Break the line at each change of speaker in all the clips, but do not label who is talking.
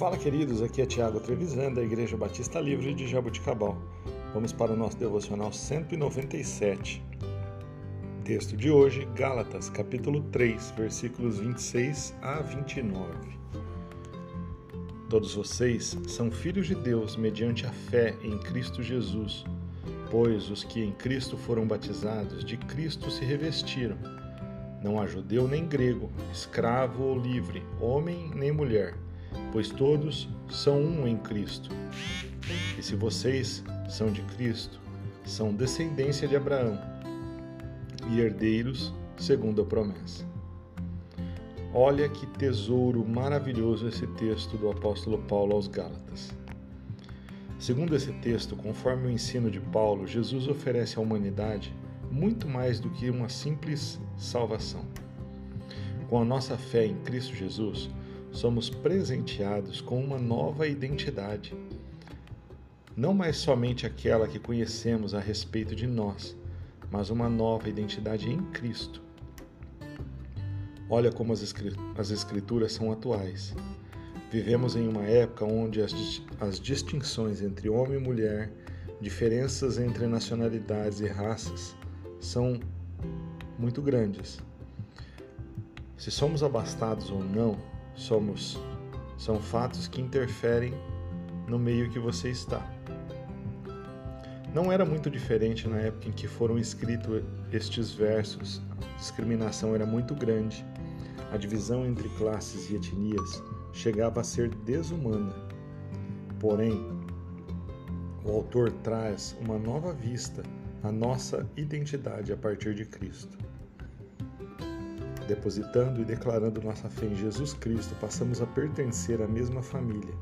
Fala, queridos, aqui é Tiago Trevisan, da Igreja Batista Livre de Jabuticabal. Vamos para o nosso devocional 197. Texto de hoje, Gálatas, capítulo 3, versículos 26 a 29. Todos vocês são filhos de Deus mediante a fé em Cristo Jesus, pois os que em Cristo foram batizados, de Cristo se revestiram. Não há judeu nem grego, escravo ou livre, homem nem mulher pois todos são um em Cristo. E se vocês são de Cristo, são descendência de Abraão e herdeiros segundo a promessa. Olha que tesouro maravilhoso esse texto do apóstolo Paulo aos Gálatas. Segundo esse texto, conforme o ensino de Paulo, Jesus oferece à humanidade muito mais do que uma simples salvação. Com a nossa fé em Cristo Jesus, somos presenteados com uma nova identidade. Não mais somente aquela que conhecemos a respeito de nós, mas uma nova identidade em Cristo. Olha como as Escrituras são atuais. Vivemos em uma época onde as, distinções entre homem e mulher, diferenças entre nacionalidades e raças são muito grandes. Se somos abastados ou não, somos são fatos que interferem no meio que você está. Não era muito diferente na época em que foram escritos estes versos. A discriminação era muito grande. A divisão entre classes e etnias chegava a ser desumana. Porém, o autor traz uma nova vista à nossa identidade a partir de Cristo. Depositando e declarando nossa fé em Jesus Cristo, passamos a pertencer à mesma família,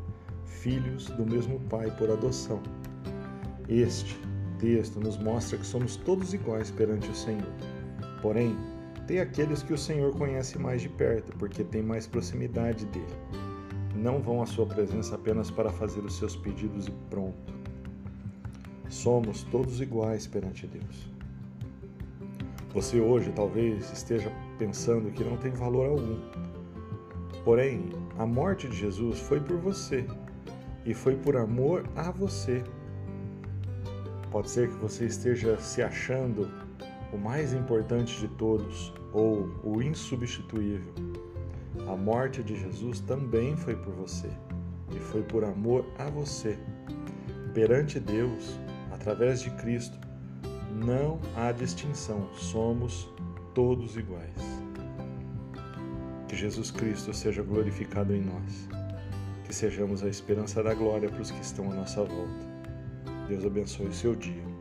filhos do mesmo Pai por adoção. Este texto nos mostra que somos todos iguais perante o Senhor. Porém, tem aqueles que o Senhor conhece mais de perto, porque tem mais proximidade dele. Não vão à sua presença apenas para fazer os seus pedidos e pronto. Somos todos iguais perante Deus. Você hoje talvez esteja pensando que não tem valor algum. Porém, a morte de Jesus foi por você e foi por amor a você. Pode ser que você esteja se achando o mais importante de todos ou o insubstituível. A morte de Jesus também foi por você e foi por amor a você. Perante Deus, através de Cristo, não há distinção, somos todos iguais. Que Jesus Cristo seja glorificado em nós, que sejamos a esperança da glória para os que estão à nossa volta. Deus abençoe o seu dia.